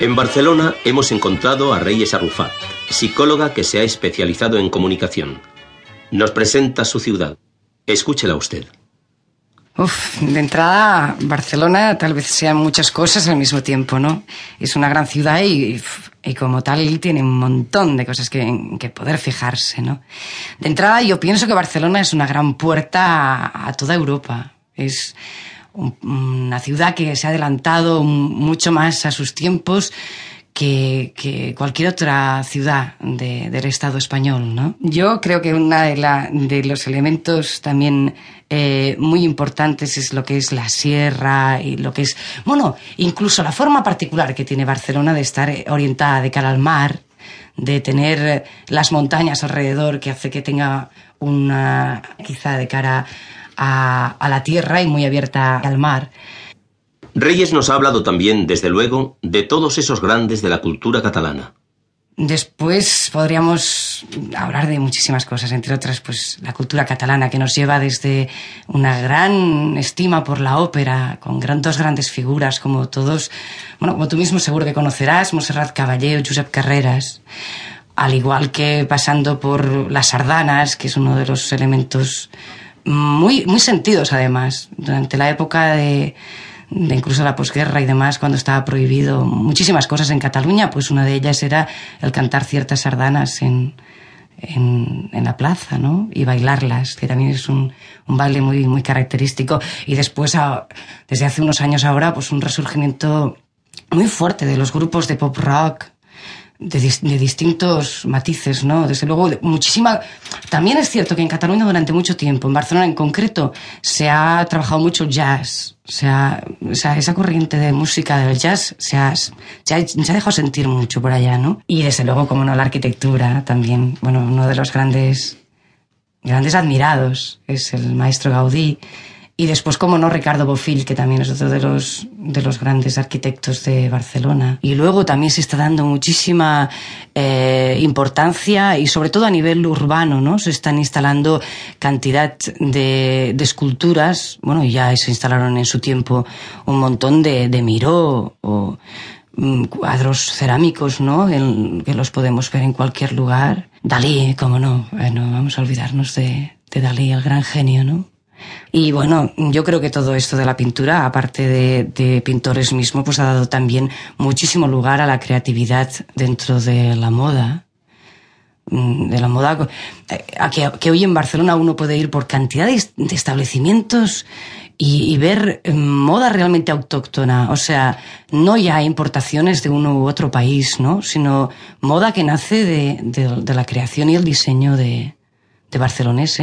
En Barcelona hemos encontrado a Reyes Arrufat, psicóloga que se ha especializado en comunicación. Nos presenta su ciudad. Escúchela usted. Uf, de entrada, Barcelona tal vez sean muchas cosas al mismo tiempo, ¿no? Es una gran ciudad y, y como tal tiene un montón de cosas que, que poder fijarse, ¿no? De entrada, yo pienso que Barcelona es una gran puerta a, a toda Europa. Es una ciudad que se ha adelantado mucho más a sus tiempos que, cualquier otra ciudad de, del Estado español, ¿no? Yo creo que uno de, de los elementos también eh, muy importantes es lo que es la sierra y lo que es, bueno, incluso la forma particular que tiene Barcelona de estar orientada de cara al mar, de tener las montañas alrededor que hace que tenga una, quizá de cara a, a la tierra y muy abierta al mar. Reyes nos ha hablado también, desde luego, de todos esos grandes de la cultura catalana. Después podríamos hablar de muchísimas cosas, entre otras, pues la cultura catalana que nos lleva desde una gran estima por la ópera, con gran, dos grandes figuras como todos, bueno, como tú mismo seguro que conocerás, Monserrat Caballé o Josep Carreras, al igual que pasando por las sardanas, que es uno de los elementos muy, muy sentidos además, durante la época de, de incluso la posguerra y demás, cuando estaba prohibido muchísimas cosas en Cataluña, pues una de ellas era el cantar ciertas sardanas en, en, en la plaza, ¿no? Y bailarlas, que también es un, un baile muy, muy característico. Y después, desde hace unos años ahora, pues un resurgimiento muy fuerte de los grupos de pop rock, de, distintos matices, ¿no? Desde luego, muchísima. También es cierto que en Cataluña durante mucho tiempo, en Barcelona en concreto, se ha trabajado mucho jazz. O sea, o sea esa corriente de música del jazz se ha, se, ha, se ha dejado sentir mucho por allá, ¿no? Y desde luego, como no, la arquitectura también. Bueno, uno de los grandes, grandes admirados es el maestro Gaudí. Y después, como no, Ricardo Bofill, que también es otro de los, de los grandes arquitectos de Barcelona. Y luego también se está dando muchísima eh, importancia y sobre todo a nivel urbano, ¿no? Se están instalando cantidad de, de esculturas, bueno, ya se instalaron en su tiempo un montón de, de Miró o mm, cuadros cerámicos, ¿no? En, que los podemos ver en cualquier lugar. Dalí, cómo no, bueno, vamos a olvidarnos de, de Dalí, el gran genio, ¿no? Y bueno, yo creo que todo esto de la pintura, aparte de, pintores mismos, pues ha dado también muchísimo lugar a la creatividad dentro de la moda. De la moda, a que, hoy en Barcelona uno puede ir por cantidad de, establecimientos y, ver moda realmente autóctona. O sea, no ya importaciones de uno u otro país, ¿no? Sino moda que nace de, de, de la creación y el diseño de barceloneses.